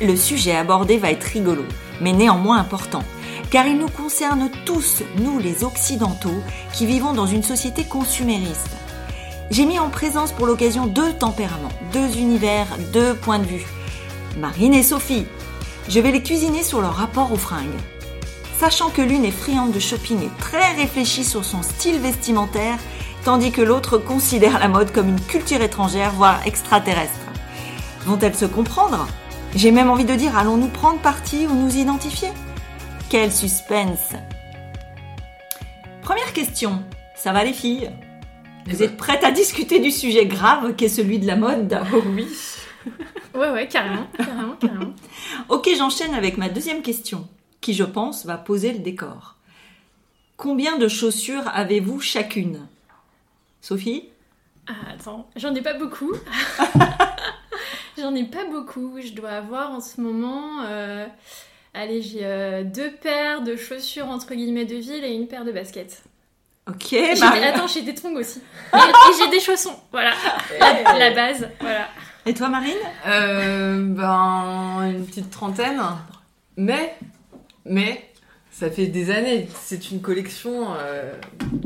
Le sujet abordé va être rigolo, mais néanmoins important, car il nous concerne tous, nous les Occidentaux, qui vivons dans une société consumériste. J'ai mis en présence pour l'occasion deux tempéraments, deux univers, deux points de vue. Marine et Sophie. Je vais les cuisiner sur leur rapport aux fringues. Sachant que l'une est friande de shopping et très réfléchie sur son style vestimentaire, tandis que l'autre considère la mode comme une culture étrangère, voire extraterrestre. Vont-elles se comprendre? J'ai même envie de dire, allons-nous prendre parti ou nous identifier? Quel suspense Première question, ça va les filles? Vous êtes prêtes à discuter du sujet grave qu'est celui de la mode? Oh oui. Ouais, ouais, carrément, carrément, carrément. Ok, j'enchaîne avec ma deuxième question, qui je pense va poser le décor. Combien de chaussures avez-vous chacune? Sophie? Ah, attends, j'en ai pas beaucoup. j'en ai pas beaucoup. Je dois avoir en ce moment. euh, Allez, j'ai euh, deux paires de chaussures entre guillemets de ville et une paire de baskets. Ok, J'ai- Marie. Attends, j'ai des tongs aussi. Et, j'ai des chaussons. Voilà, la, la base. Voilà. Et toi Marine? Euh, ben, une petite trentaine. Mais, mais, ça fait des années. C'est une collection euh,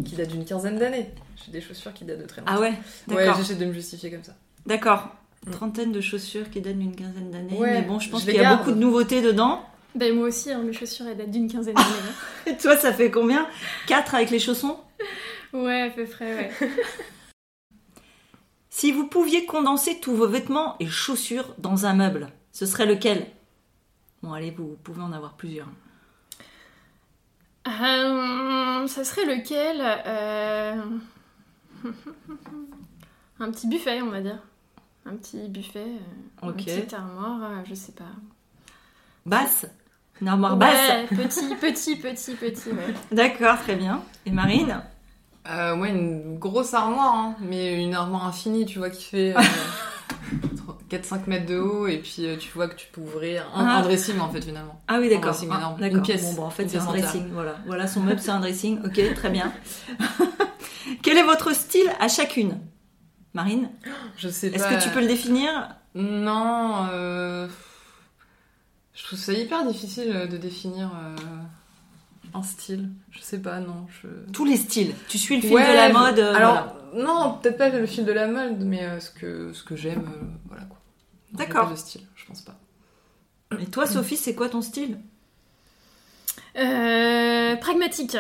qui date d'une quinzaine d'années. J'ai des chaussures qui datent de très longtemps. Ah ouais, ouais, d'accord. j'essaie de me justifier comme ça. D'accord. Mm. Trentaine de chaussures qui donnent une quinzaine d'années. Ouais, mais bon, je pense qu'il y a garde. beaucoup de nouveautés dedans. Ben moi aussi, hein, mes chaussures elles datent d'une quinzaine d'années. Et toi, ça fait combien? 4 avec les chaussons? Ouais, à peu près, ouais. Si vous pouviez condenser tous vos vêtements et chaussures dans un meuble, ce serait lequel? Bon, allez, vous pouvez en avoir plusieurs. Euh, ça serait lequel? Euh, Un petit buffet, on va dire. Un petit buffet, euh, Ok. une petite armoire, euh, je sais pas. Basse Une armoire basse petit, petit, petit, petit, ouais. D'accord, très bien. Et Marine Euh, ouais, une grosse armoire, hein, mais une armoire infinie, tu vois, qui fait euh, 4-5 mètres de haut, et puis euh, tu vois que tu peux ouvrir un, Ah. un dressing en fait finalement. Ah oui, d'accord. Un dressing Ah, d'accord. Une pièce. Bon, bon, en fait, c'est un dressing. Voilà. voilà, son meuble, c'est un dressing. Ok, très bien. Quel est votre style à chacune? Marine Je sais Est-ce pas. que tu peux le définir? Non, euh... je trouve ça hyper difficile euh, de définir euh, un style. Je sais pas, non. Je... Tous les styles. Tu suis le fil Ouais, de la mode. euh, Alors, non, peut-être pas le fil de la mode, mais ce que, ce que j'aime, voilà quoi. D'accord. style, je pense pas. Et toi, Sophie, c'est quoi ton style? Euh, pragmatique.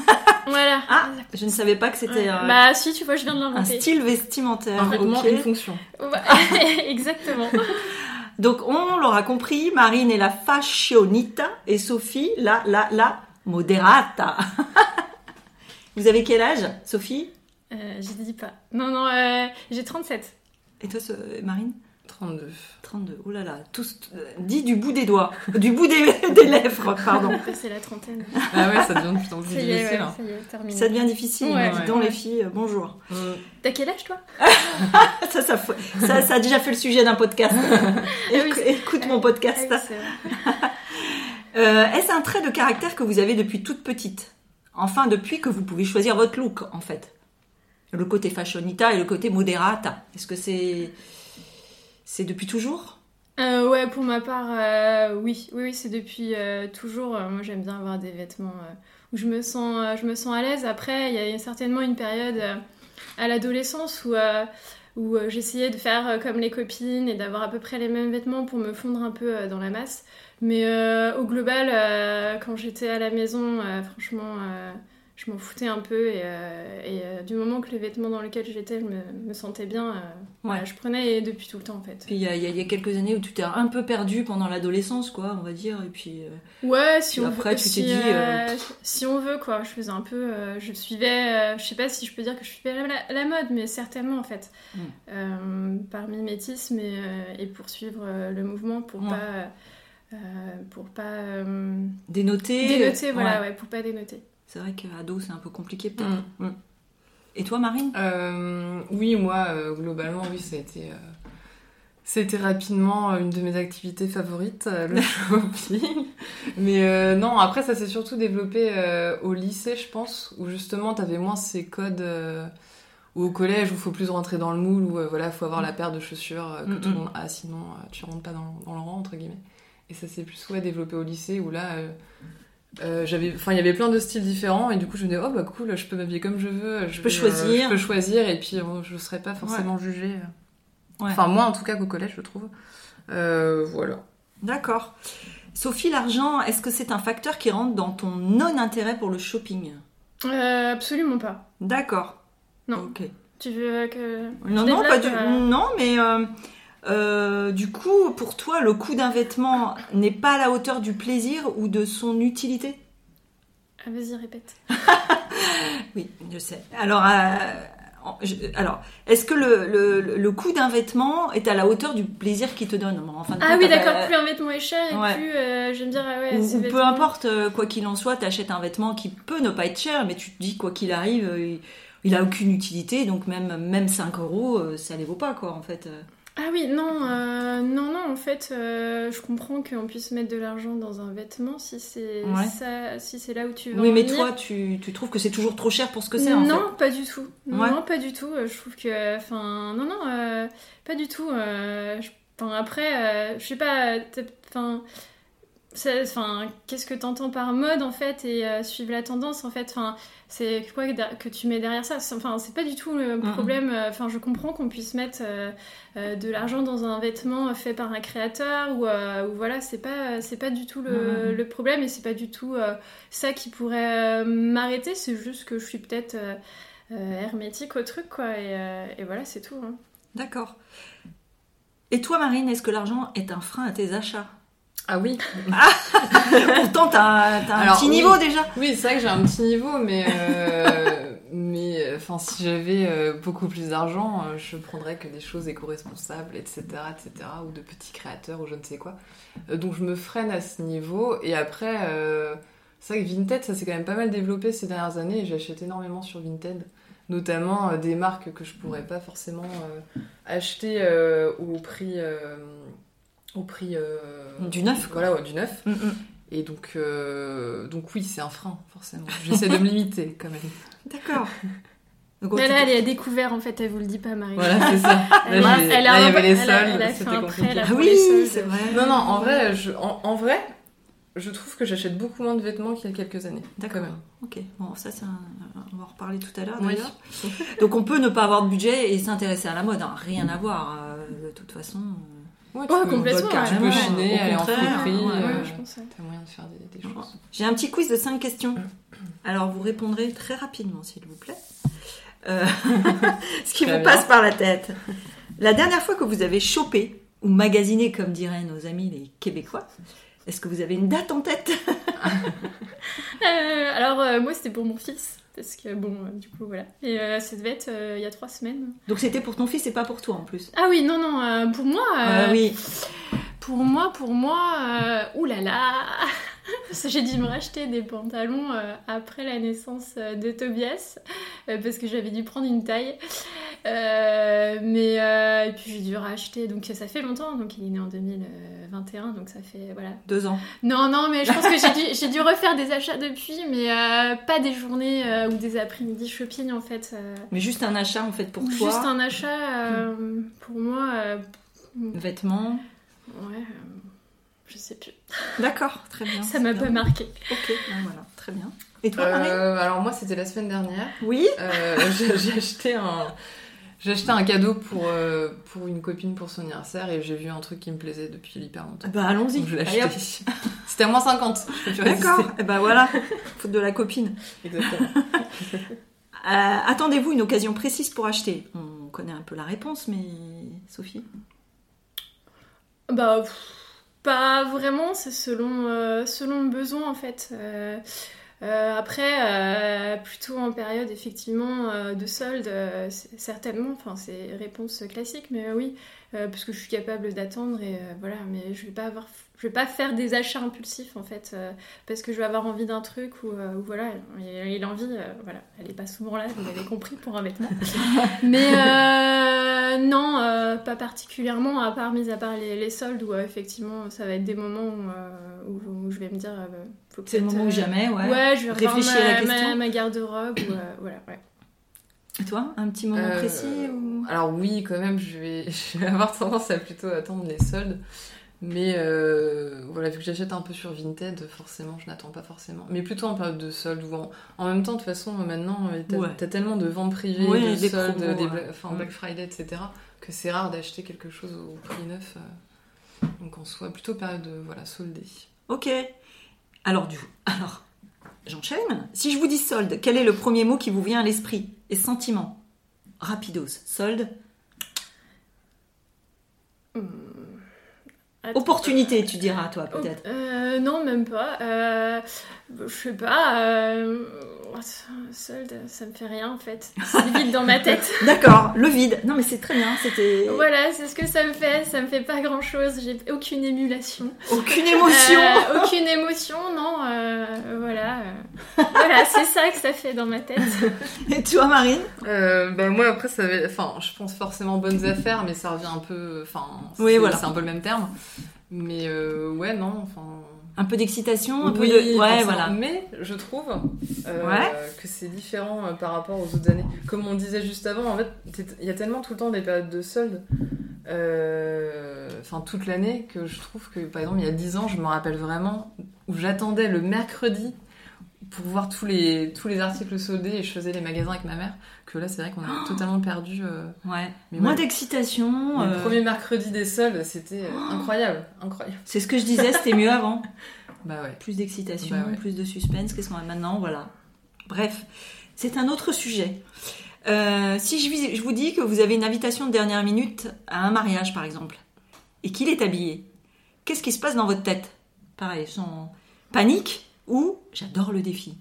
voilà. Ah, je ne savais pas que c'était un, Bah si, tu vois, je viens de un l'inventer. style vestimentaire. Un une fonction. Exactement. Donc, on l'aura compris, Marine est la fashionita et Sophie, la, la, la moderata. Vous avez quel âge, Sophie? Euh, je dis pas. Non, non, euh, j'ai 37. Et toi, Marine? 32. 32. Oh là là, tous, euh, dis du bout des doigts, du bout des, des lèvres, pardon. C'est la trentaine. Ah ouais, ça devient de plus en plus Ça y est, difficile. ouais, hein. ça y est, terminé. Ça devient difficile. Ouais, Dis ouais. donc, les filles, euh, bonjour. Mm. T'as quel âge toi? Ça, ça, faut- ça, ça a déjà fait le sujet d'un podcast. oui, c'est- Écoute mon podcast. Ah oui. Euh, Est-ce un trait de caractère que vous avez depuis toute petite? Enfin, depuis que vous pouvez choisir votre look, en fait. Le côté fashionita et le côté moderata. Est-ce que c'est c'est depuis toujours? Euh, ouais, pour ma part, euh, oui, oui, oui, c'est depuis euh, toujours. moi, j'aime bien avoir des vêtements où je me sens, je me sens à l'aise. Après, il y a certainement une période à l'adolescence où, où j'essayais de faire comme les copines et d'avoir à peu près les mêmes vêtements pour me fondre un peu dans la masse. Mais au global, quand j'étais à la maison, franchement, je m'en foutais un peu. Et, euh, et, euh, du moment que les vêtements dans lesquels j'étais, je me, me sentais bien, euh, voilà, je prenais et depuis tout le temps en fait. Puis il y, a, y y quelques années où tu t'es un peu perdu pendant l'adolescence, quoi, on va dire. Et puis. Ouais, si Puis on après, veut, tu t'es dit, si on veut quoi, je faisais un peu, je suivais, je sais pas si je peux dire que je suivais la, la mode, mais certainement en fait, Mm. Par mimétisme et, et pour suivre le mouvement, pour Ouais. pas, pour pas dénoter. dénoter, voilà, Ouais. ouais, pour pas dénoter. C'est vrai qu'ado, c'est un peu compliqué, peut-être. Mm. Mm. Et toi, Marine? Euh, oui, moi, euh, globalement, oui, ça a été. euh, C'était rapidement une de mes activités favorites, euh, le shopping. Mais euh, non, après, ça s'est surtout développé euh, au lycée, je pense, où justement, t'avais moins ces codes. euh, ou au collège, où il faut plus rentrer dans le moule, où euh, voilà, faut avoir la paire de chaussures euh, que Mm, tout le mm. monde a, sinon euh, tu rentres pas dans, dans le rang, entre guillemets. Et ça s'est plus ouais, développé au lycée où là, euh, j'avais, enfin, il y avait plein de styles différents et du coup, je me disais, oh bah cool, je peux m'habiller comme je veux. Je, peux choisir. je peux choisir et puis je serais pas forcément jugée. Enfin, moi en tout cas qu'au collège, je trouve. voilà. D'accord. Sophie, l'argent, est-ce que c'est un facteur qui rentre dans ton non-intérêt pour le shopping? Absolument pas. D'accord. Non. Ok. Tu veux que. Non, non, pas du... non, mais euh, du coup, pour toi, le coût d'un vêtement n'est pas à la hauteur du plaisir ou de son utilité ah, Vas-y, répète. oui, je sais. Alors, euh, alors est-ce que le, le, coût d'un vêtement est à la hauteur du plaisir qu'il te donne? Ah oui, d'accord. Plus un vêtement est cher et plus, euh, je me dire, ouais, ou, peu importe, quoi qu'il en soit, tu achètes un vêtement qui peut ne pas être cher, mais tu te dis, quoi qu'il arrive, il, il a aucune utilité, donc même, même 5 euros, ça les vaut pas, quoi, en fait. Ah oui, non, euh, non, non, en fait, euh, je comprends qu'on puisse mettre de l'argent dans un vêtement si c'est ça, si c'est là où tu veux. Oui, mais toi, tu, tu, trouves que c'est toujours trop cher pour ce que c'est en Non, pas du tout. Non, pas du tout. Je trouve que, enfin, non, non, euh, pas du tout. Après, je sais pas, enfin enfin qu'est-ce que tu entends par mode en fait et euh, suivre la tendance en fait? Enfin c'est quoi que tu mets derrière ça? Enfin c'est pas du tout le problème euh, enfin je comprends qu'on puisse mettre euh, de l'argent dans un vêtement fait par un créateur ou, voilà c'est pas c'est pas du tout le, le, problème et c'est pas du tout ça qui pourrait m'arrêter. C'est juste que je suis peut-être hermétique au truc quoi et, et voilà c'est tout hein. d'accord. Et toi Marine est-ce que l'argent est un frein à tes achats? Ah oui. Pourtant, t'as as un petit niveau déjà. Oui, c'est vrai que j'ai un petit niveau, mais euh, mais enfin, si j'avais euh, beaucoup plus d'argent, euh, je prendrais que des choses éco-responsables, etc., etc., ou de petits créateurs ou je ne sais quoi. donc je me freine à ce niveau. Et après, c'est vrai que Vinted, ça s'est quand même pas mal développé ces dernières années. Et j'achète énormément sur Vinted notamment des marques que je pourrais pas forcément acheter au prix au prix euh, du neuf. Voilà, du neuf. Mm, mm. Et donc, euh, donc oui, c'est un frein, forcément. J'essaie de me limiter quand même. D'accord. Donc, là, elle est découvert en fait, elle vous le dit pas, Marie. Voilà, c'est ça. elle, là, il y avait les soldes, c'était compliqué. Ah oui, c'est vrai. Non, non, en vrai, je, en, vrai, je trouve que j'achète beaucoup moins de vêtements qu'il y a quelques années. D'accord. Ok, bon, ça, c'est on va en reparler tout à l'heure d'ailleurs. Donc, on peut ne pas avoir de budget et s'intéresser à la mode, hein. rien à voir. Euh, de toute façon. Ouais, tu complètement. tu peux chiner, aller en friperie. Euh, je pense. T'as moyen de faire des, choses. J'ai un petit quiz de 5 questions. Alors vous répondrez très rapidement, s'il vous plaît. Euh, ce qui vous passe par la tête. La dernière fois que vous avez chopé ou magasiné, comme diraient nos amis les Québécois, est-ce que vous avez une date en tête? Euh, Alors moi c'était pour mon fils. Parce que bon, euh, du coup, voilà. Et euh, ça devait être euh, il y a trois semaines. Donc c'était pour ton fils et pas pour toi en plus? Ah oui, non, non, pour moi. Ah oui. Pour moi, pour moi, oulala J'ai dû me racheter des pantalons après la naissance de Tobias, parce que j'avais dû prendre une taille. mais, et puis j'ai dû racheter, donc ça fait longtemps, donc il est né en 2021, donc ça fait, voilà. Deux ans. Non, non, mais je pense que j'ai dû, dû, refaire des achats depuis, mais pas des journées ou des après-midi shopping en fait. mais juste un achat en fait pour toi Juste un achat pour moi. Vêtements Ouais, je sais plus. D'accord, très bien. Ça m'a pas marqué. Ok, ben voilà, très bien. Et toi, euh, Alors moi, c'était la semaine dernière. Oui. Euh, j'ai acheté un. J'ai acheté un cadeau pour, euh, pour une copine pour son anniversaire et j'ai vu un truc qui me plaisait depuis hyper longtemps. Bah allons-y. je l'ai acheté. C'était à moins 50. D'accord. Et eh bah voilà, faute de la copine. Exactement. Attendez-vous une occasion précise pour acheter On connaît un peu la réponse, mais Sophie? Bah, pas vraiment, c'est selon, euh, selon le besoin en fait. Euh, euh, après, plutôt en période effectivement de solde, certainement, enfin c'est réponse classique, mais oui, parce que je suis capable d'attendre et voilà, mais je vais pas avoir je vais pas faire des achats impulsifs en fait parce que je vais avoir envie d'un truc ou, voilà et, l'envie voilà. Elle est pas souvent là vous l'avez compris pour un vêtement. Mais non pas particulièrement à part mis à part les, soldes où effectivement ça va être des moments où, je vais me dire c'est le moment ou jamais ouais. ouais je vais réfléchir à la question. ma, garde-robe voilà ouais. Et toi, un petit moment précis ou... Alors oui, quand même, je vais, je vais avoir tendance à plutôt attendre les soldes. Mais euh, voilà, vu que j'achète un peu sur Vinted, forcément, je n'attends pas forcément. Mais plutôt en période de solde ou en, en même temps, de toute façon, maintenant, euh, t'as Ouais. tellement de ventes privées, Ouais, de des soldes, promos, des ouais. Bla- enfin, Mm. Black Friday, etc., que c'est rare d'acheter quelque chose au prix neuf. euh. donc en soit plutôt période de, voilà, soldée. Ok. Alors, du alors, j'enchaîne. Si je vous dis solde, quel est le premier mot qui vous vient à l'esprit? Et sentiment Rapidos. Solde. Attends. Opportunité, tu diras, toi, Oh, peut-être. euh, non, même pas. Euh, je sais pas. Euh, solde, ça me fait rien en fait. C'est vide dans ma tête. D'accord, le vide. Non, mais c'est très bien. C'était Voilà, c'est ce que ça me fait. Ça me fait pas grand chose. J'ai aucune émulation. aucune émotion. Euh, aucune émotion, non. euh, voilà. euh, voilà, c'est ça que ça fait dans ma tête. Et toi, Marine? Euh, bah moi après ça va- enfin je pense forcément bonnes affaires mais ça revient un peu enfin Oui, voilà. c'est un peu le même terme mais euh, ouais non enfin Un peu d'excitation, un peu de. Ouais, voilà. mais je trouve euh, Ouais. que c'est différent euh, par rapport aux autres années comme on disait juste avant en fait il y a tellement tout le temps des périodes de soldes enfin toute l'année que je trouve que par exemple il y a 10 ans je me rappelle vraiment où j'attendais le mercredi pour voir tous les, tous les articles soldés et je faisais les magasins avec ma mère, que là c'est vrai qu'on a totalement perdu. euh, Ouais. Mais Moins ouais. d'excitation. Le euh, premier mercredi des soldes, c'était euh, incroyable, incroyable. C'est ce que je disais, c'était mieux avant. Bah ouais. Plus d'excitation, Bah ouais. plus de suspense. Qu'est-ce qu'on a maintenant Voilà. Bref, c'est un autre sujet. Euh, si je, je vous dis que vous avez une invitation de dernière minute à un mariage, par exemple, et qu'il est habillé, qu'est-ce qui se passe dans votre tête? Pareil, sans panique ou j'adore le défi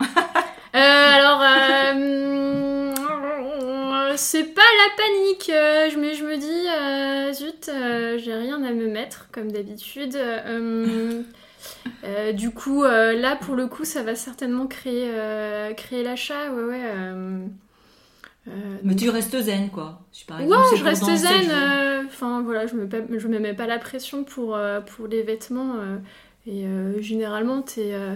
Euh, alors, euh, c'est pas la panique. euh, je me, je me dis, euh, zut, j'ai rien à me mettre, comme d'habitude. Du coup, là, pour le coup, ça va certainement créer, créer l'achat. Ouais, ouais. Mais tu restes zen, quoi. Si par Ouais, exemple, c'est je reste zen. Enfin, voilà, je me, je me mets pas la pression pour, pour les vêtements. Et euh, généralement, t'es euh,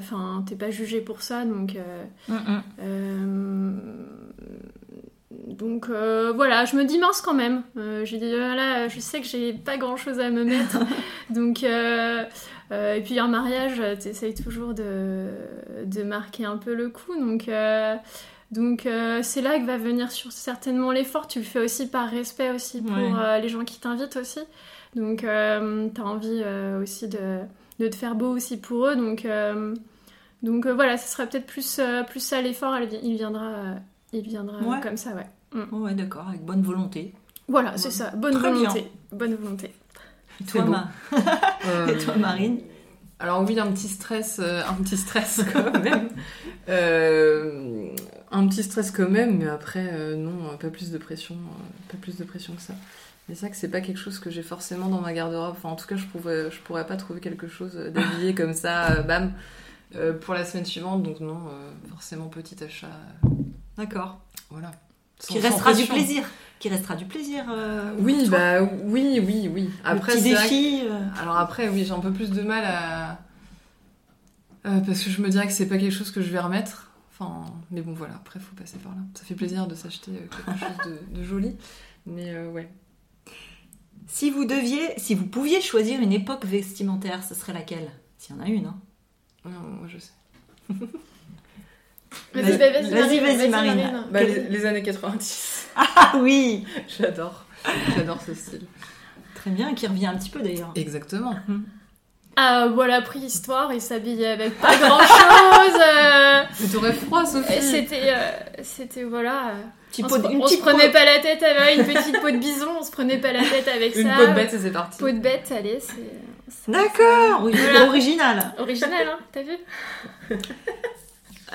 t'es pas jugé pour ça. Donc, euh, donc voilà, je me dis mince quand même. J'ai dit, là, je sais que j'ai pas grand chose à me mettre. donc, et puis un mariage, t'essayes toujours de, de marquer un peu le coup. Donc. donc euh, c'est là que va venir sur certainement l'effort. Tu le fais aussi par respect aussi pour Ouais. euh, les gens qui t'invitent aussi. Donc euh, t'as envie euh, aussi de, de te faire beau aussi pour eux. Donc, euh, donc euh, voilà, ce sera peut-être plus, euh, plus ça l'effort. Il viendra, euh, il viendra Ouais. comme ça, ouais. Oh, ouais, d'accord, avec bonne volonté. Voilà, c'est ça. Bonne Très bien. volonté. Bonne volonté. Et toi, beau. Ma- Et toi, Marine Alors oui, un petit stress, un petit stress quand même. Euh, un petit stress quand même, mais après euh, non, pas plus de pression, euh, pas plus de pression que ça. Mais c'est vrai que c'est pas quelque chose que j'ai forcément dans ma garde-robe. Enfin, en tout cas, je pourrais, je pourrais pas trouver quelque chose d'habillé comme ça, euh, bam, euh, pour la semaine suivante. Donc non, euh, forcément petit achat, D'accord. voilà. Qui Sans- sans restera du plaisir. Qui restera du plaisir. Oui, bah oui, oui, oui. Après, le petit que- défi. euh, Alors après, oui, j'ai un peu plus de mal à... euh, parce que je me dirais que c'est pas quelque chose que je vais remettre. Enfin, mais bon, voilà, après, faut passer par là. Ça fait plaisir de s'acheter quelque chose de, de joli. Mais euh, ouais. Si vous deviez, si vous pouviez choisir une époque vestimentaire, ce serait laquelle? S'il y en a une, hein. Non, moi, je sais. Vas-y, Vas-y, bah, vas-y, vas-y, Marine, vas-y, Marine. Bah, Quel- les, les années 90. Ah oui J'adore. J'adore ce style. Très bien, qui revient un petit peu d'ailleurs. Exactement. Ah, voilà, préhistoire, il s'habillait avec pas grand chose. Mais t'aurais froid, Sophie. c'était, euh, c'était, voilà. euh, Petit on pot se, de- une on se petite prenait peau- pas la tête avec une petite peau de bison, on se prenait pas la tête avec Une ça. peau de bête c'est parti. Peau de bête, allez, c'est. c'est- D'accord, oui, Voilà. original. Original, hein, t'as vu?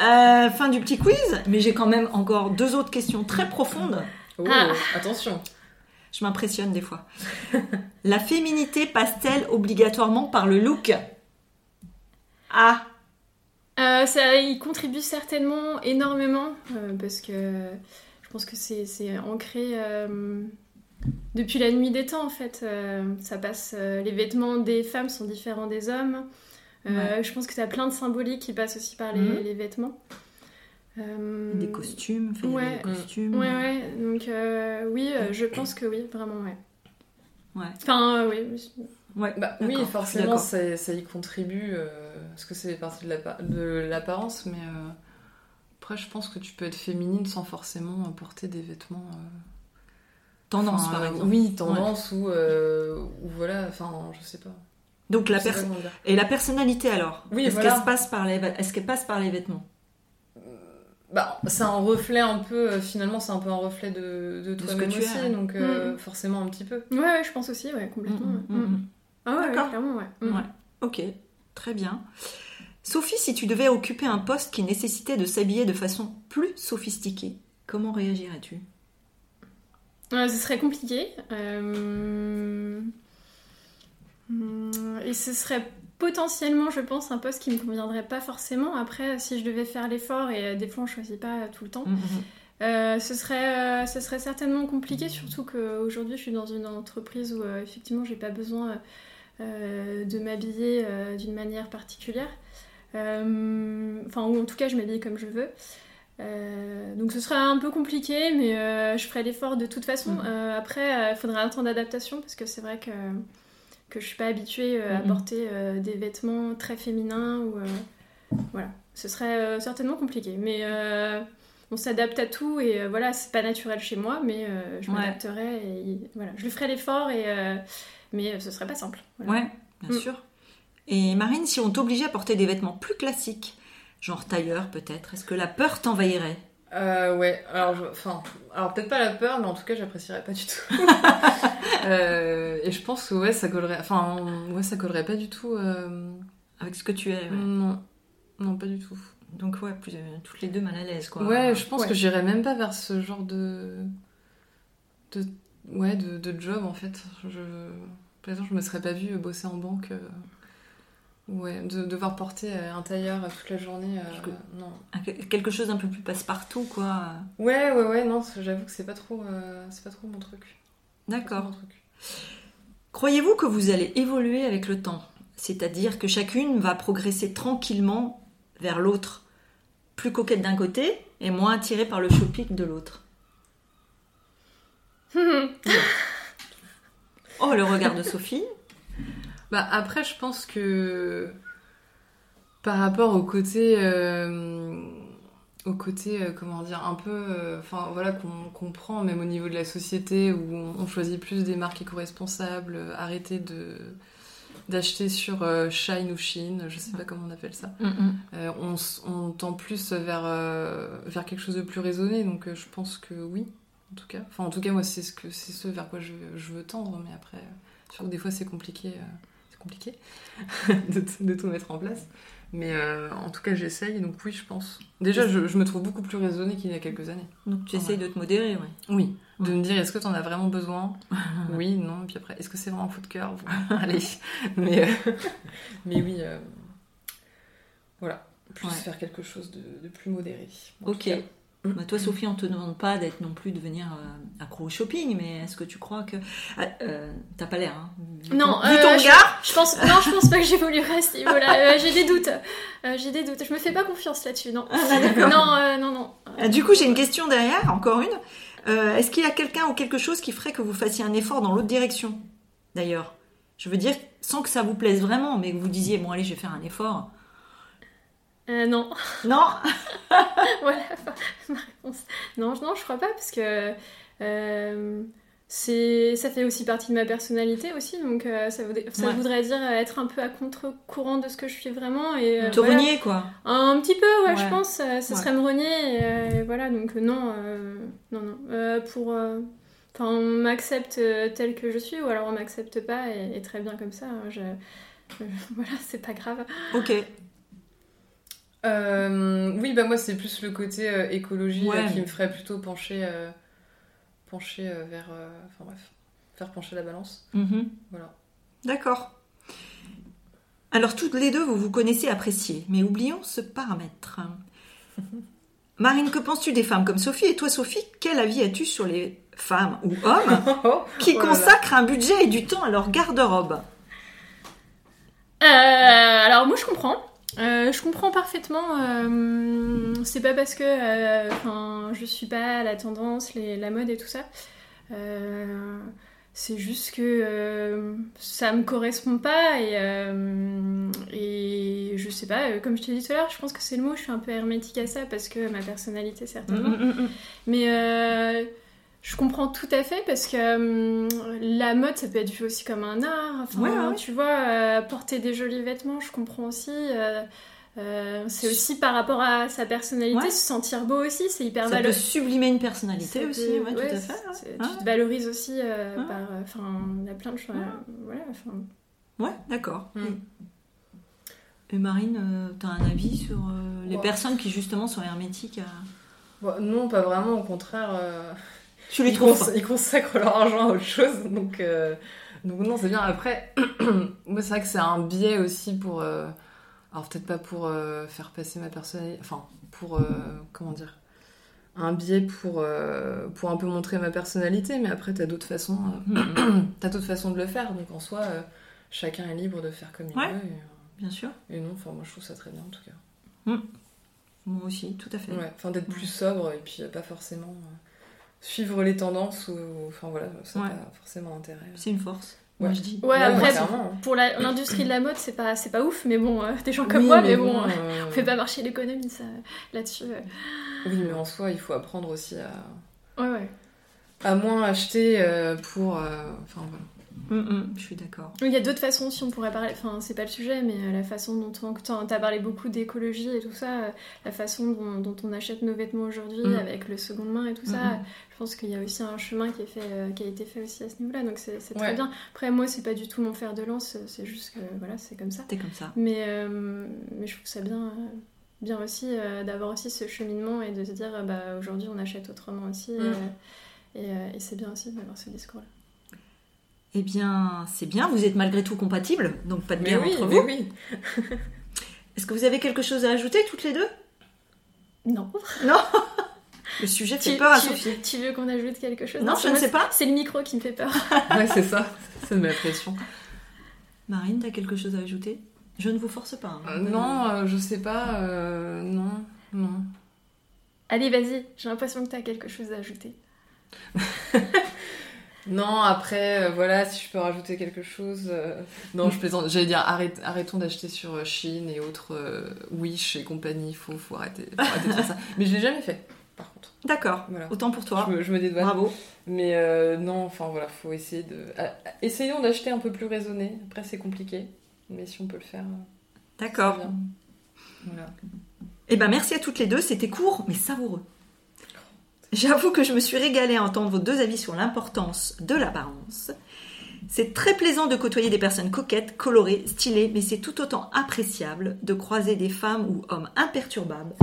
Euh, fin du petit quiz, mais j'ai quand même encore deux autres questions très profondes. Oh, Ah. attention. Je m'impressionne des fois. La féminité passe-t-elle obligatoirement par le look? Ah, Euh, ça y contribue certainement énormément euh, parce que je pense que c'est ancré euh, depuis la nuit des temps en fait. Euh, ça passe, euh, les vêtements des femmes sont différents des hommes. Euh, Je pense que tu as plein de symboliques qui passent aussi par les, Mhm. les vêtements. Euh, des costumes, enfin, Ouais. des costumes. Ouais, ouais. Donc euh, oui, euh, je pense que oui, vraiment, ouais. Ouais. Enfin, euh, oui. Ouais. Bah, oui, forcément, ça, ça y contribue, euh, parce que c'est partie de l'appa- de l'apparence, mais euh, après, je pense que tu peux être féminine sans forcément porter des vêtements. euh, Tendance, enfin, par euh, exemple. Oui, tendance, ou, euh, ou voilà, enfin, je sais pas. Donc la Je sais pas personne. Et la personnalité alors? Oui, Est-ce voilà. qu'elle se passe par les Est-ce qu'elle passe par les vêtements? Bah, c'est un reflet un peu, euh, finalement, c'est un peu un reflet de, de toi-même que tu es, aussi, ouais. donc euh, Mm. forcément un petit peu. Ouais, ouais, je pense aussi, ouais, complètement. Mm, ouais. mm. Ah ouais, clairement, ouais. Ouais. Ok, très bien. Sophie, si tu devais occuper un poste qui nécessitait de s'habiller de façon plus sophistiquée, comment réagirais-tu? Ce serait compliqué. Euh, Et ce serait potentiellement, je pense, un poste qui ne me conviendrait pas forcément. Après, si je devais faire l'effort, et euh, des fois on ne choisit pas tout le temps, Mm, mm, euh, ce, serait, euh, ce serait certainement compliqué, surtout qu'aujourd'hui je suis dans une entreprise où euh, effectivement j'ai pas besoin de m'habiller d'une manière particulière. Euh, Enfin, ou en tout cas je m'habille comme je veux. Euh, donc ce serait un peu compliqué, mais euh, je ferai l'effort de toute façon. Mhm. Euh, après, il faudra un temps d'adaptation parce que c'est vrai que, que je suis pas habituée à Mhm. porter des vêtements très féminins. Ou, voilà, ce serait certainement compliqué. Mais on s'adapte à tout et voilà, c'est pas naturel chez moi, mais je Ouais. m'adapterai et voilà, je ferai l'effort et mais ce serait pas simple. Voilà. Ouais, bien Mm. sûr. Et Marine, si on t'obligeait à porter des vêtements plus classiques, genre tailleur peut-être, est-ce que la peur t'envahirait? Euh, ouais, alors, je- enfin, alors peut-être pas la peur, mais en tout cas, j'apprécierais pas du tout. Euh, et je pense que ouais, ça collerait, enfin, ouais, ça collerait pas du tout. euh, avec ce que tu es ouais. Non, non, pas du tout. Donc ouais, plus, euh, toutes les deux mal à l'aise quoi. Ouais, je pense Ouais. que j'irais même pas vers ce genre de, de, ouais, de, de job en fait. Je, par exemple, je me serais pas vue bosser en banque. Ouais, de devoir porter euh, un tailleur toute la journée, euh, non. Quelque chose d'un peu plus passe-partout quoi. Ouais, ouais, ouais, non, j'avoue que c'est pas trop, euh, c'est pas trop mon truc. D'accord. Croyez-vous que vous allez évoluer avec le temps? C'est-à-dire que chacune va progresser tranquillement vers l'autre, plus coquette d'un côté et moins attirée par le shopping de l'autre. Oh, le regard de Sophie. Bah après, je pense que par rapport au côté, euh, au côté, euh, comment dire, un peu, euh, enfin voilà, qu'on qu'on prend même au niveau de la société où on, on choisit plus des marques éco-responsables, arrêter de d'acheter sur Shine ou Shein, je sais pas comment on appelle ça. On, s- on tend plus vers, vers quelque chose de plus raisonné, donc je pense que oui, en tout cas. Enfin, en tout cas, moi, c'est ce, que, c'est ce vers quoi je, je veux tendre, mais après, euh, sûr que des fois, c'est compliqué, compliqué de, tout mettre en place. Mais euh, en tout cas, j'essaye, donc oui, je pense. Déjà, je, je me trouve beaucoup plus raisonnée qu'il y a quelques années. Donc tu essayes de te modérer, ouais. Oui. De me dire, est-ce que tu en as vraiment besoin? Oui, non, puis après, est-ce que c'est vraiment un coup de cœur? Bon, Allez. Mais, euh, mais oui, euh, voilà. Plus Ouais. faire quelque chose de, de plus modéré. Ok. cas. Bah, toi, Sophie, on te demande pas d'être non plus devenir euh, accro au shopping, mais est-ce que tu crois que Ah, euh, t'as pas l'air, hein Non, vu euh, ton je- regard. Je pense, non, je pense pas que j'évoluerai à ce niveau-là. Euh, j'ai des doutes. J'ai des doutes. Je me fais pas confiance là-dessus, non. Ah, non, non, non. Ah, Du coup, j'ai une question derrière, encore une. Est-ce qu'il y a quelqu'un ou quelque chose qui ferait que vous fassiez un effort dans l'autre direction D'ailleurs, je veux dire, sans que ça vous plaise vraiment, mais que vous disiez, bon, allez, je vais faire un effort. Euh, non. Non? voilà ma réponse. Non, je- non, je crois pas parce que euh, ça fait aussi partie de ma personnalité aussi, donc euh, ça, voudrait, ça Ouais. voudrait dire être un peu à contre-courant de ce que je suis vraiment et euh, Te voilà. renier, quoi. Un petit peu, ouais, Ouais. je pense. ce Ouais. serait me renier. Et, euh, et voilà, donc non, non, non. Pour, enfin, on m'accepte euh, tel que je suis, ou alors on m'accepte pas, et, et très bien comme ça. hein, je- voilà, c'est pas grave. Ok. Euh, oui, bah moi, c'est plus le côté euh, écologie Ouais, euh, qui me ferait plutôt pencher, euh, pencher euh, vers. euh, Enfin bref, faire pencher la balance. Mhm. Voilà. D'accord. Alors, toutes les deux, vous vous connaissez appréciez, mais oublions ce paramètre. Marine, que penses-tu des femmes comme Sophie? Et toi, Sophie, quel avis as-tu sur les femmes ou hommes qui Oh là là. consacrent un budget et du temps à leur garde-robe? Euh, alors moi je comprends. Euh, je comprends parfaitement. euh, c'est pas parce que euh, je suis pas à la tendance, les- la mode et tout ça. Euh, c'est juste que ça me correspond pas et, et je sais pas, comme je t'ai dit tout à l'heure, je pense que c'est le mot, je suis un peu hermétique à ça parce que ma personnalité certainement. Mm, mm, mm. Mais je comprends tout à fait parce que hum, la mode ça peut être vu aussi comme un art. Enfin, Ouais, ouais, ouais. tu vois, euh, porter des jolis vêtements, je comprends aussi. euh, euh, c'est aussi par rapport à sa personnalité, Ouais. se sentir beau aussi, c'est hyper Ça peut valorisant. sublimer une personnalité aussi, ouais, tout à fait. ouais. Tu te valorises aussi euh, Ouais. par. Enfin, il y a plein de choses. voilà, enfin. Ouais, d'accord. Mm. Et Marine, euh, t'as un avis sur euh, les Ouais. personnes qui justement sont hermétiques à... Bon, non, pas vraiment, au contraire. Tu les ils, trouves cons- ils consacrent leur argent à autre chose, donc, euh, donc non, c'est bien. Après, moi, c'est vrai que c'est un biais aussi pour. euh, alors, peut-être pas pour euh, faire passer ma personnalité. Enfin, pour. comment dire Un biais pour, pour un peu montrer ma personnalité, mais après, t'as d'autres façons. euh, Mm, t'as d'autres façons de le faire, donc en soi, chacun est libre de faire comme il Ouais. veut. Et, Bien sûr. et non, enfin, moi, je trouve ça très bien en tout cas. Moi aussi, tout à fait. Ouais, enfin d'être plus sobre et puis pas forcément suivre les tendances ou enfin voilà, ça n'a Ouais. pas forcément intérêt. C'est une force. Moi, Ouais. je dis. Ouais, Ouais, après, pour l'industrie de la mode, c'est pas, c'est pas ouf, mais bon, euh, des gens comme Oui, moi, mais, bon, euh, euh, on fait pas marcher l'économie ça, là-dessus. euh. Oui, mais en soi, il faut apprendre aussi à, Ouais, ouais. à moins acheter euh, pour euh, enfin voilà. Mm, mm, je suis d'accord. Il y a d'autres façons si on pourrait parler, enfin c'est pas le sujet, mais euh, la façon dont on... t'en- T'as parlé beaucoup d'écologie et tout ça, euh, la façon dont, dont on achète nos vêtements aujourd'hui Mm. avec le seconde main et tout ça, je pense qu'il y a aussi un chemin qui, est fait, euh, qui a été fait aussi à ce niveau-là, donc c'est très Ouais. bien. Après moi c'est pas du tout mon fer de lance, c'est juste que voilà c'est comme ça. T'es comme ça. Mais, euh, mais je trouve ça bien, euh, bien aussi euh, d'avoir aussi ce cheminement et de se dire euh, bah, aujourd'hui on achète autrement aussi. Et euh, et c'est bien aussi d'avoir ce discours-là. Eh bien, c'est bien, vous êtes malgré tout compatibles, donc pas de guerre oui, entre mais vous. oui. Est-ce que vous avez quelque chose à ajouter toutes les deux? Non. Le sujet fait Tu, peur à tu- Sophie. tu veux qu'on ajoute quelque chose? Non, je ne sais pas. C'est le micro qui me fait peur. Ouais, c'est ça. Ça me met la pression. Marine, t'as quelque chose à ajouter? Je ne vous force pas. hein. Euh, non, euh, je sais pas. euh, non, non. Allez, vas-y, j'ai l'impression que t'as quelque chose à ajouter. Non, après, euh, voilà, si je peux rajouter quelque chose. euh, Non, je plaisante. J'allais dire, arrête- arrêtons d'acheter sur euh, Chine et autres euh, Wish et compagnie. Faut, faut, arrêter, faut arrêter de faire ça. Mais je l'ai jamais fait, par contre. D'accord, Voilà. autant pour toi. Je me, je me dédouane. Bravo. Mais euh, non, enfin voilà, faut essayer de. ah, ah, essayons d'acheter un peu plus raisonné. Après, c'est compliqué. Mais si on peut le faire. euh, D'accord. c'est bien. Voilà. Eh ben merci à toutes les deux, c'était court mais savoureux. J'avoue que je me suis régalée à entendre vos deux avis sur l'importance de l'apparence. C'est très plaisant de côtoyer des personnes coquettes, colorées, stylées, mais c'est tout autant appréciable de croiser des femmes ou hommes imperturbables,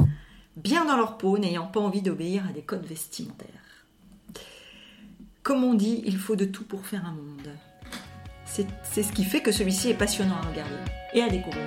bien dans leur peau, n'ayant pas envie d'obéir à des codes vestimentaires. Comme on dit, il faut de tout pour faire un monde. C'est ce qui fait que celui-ci est passionnant à regarder et à découvrir.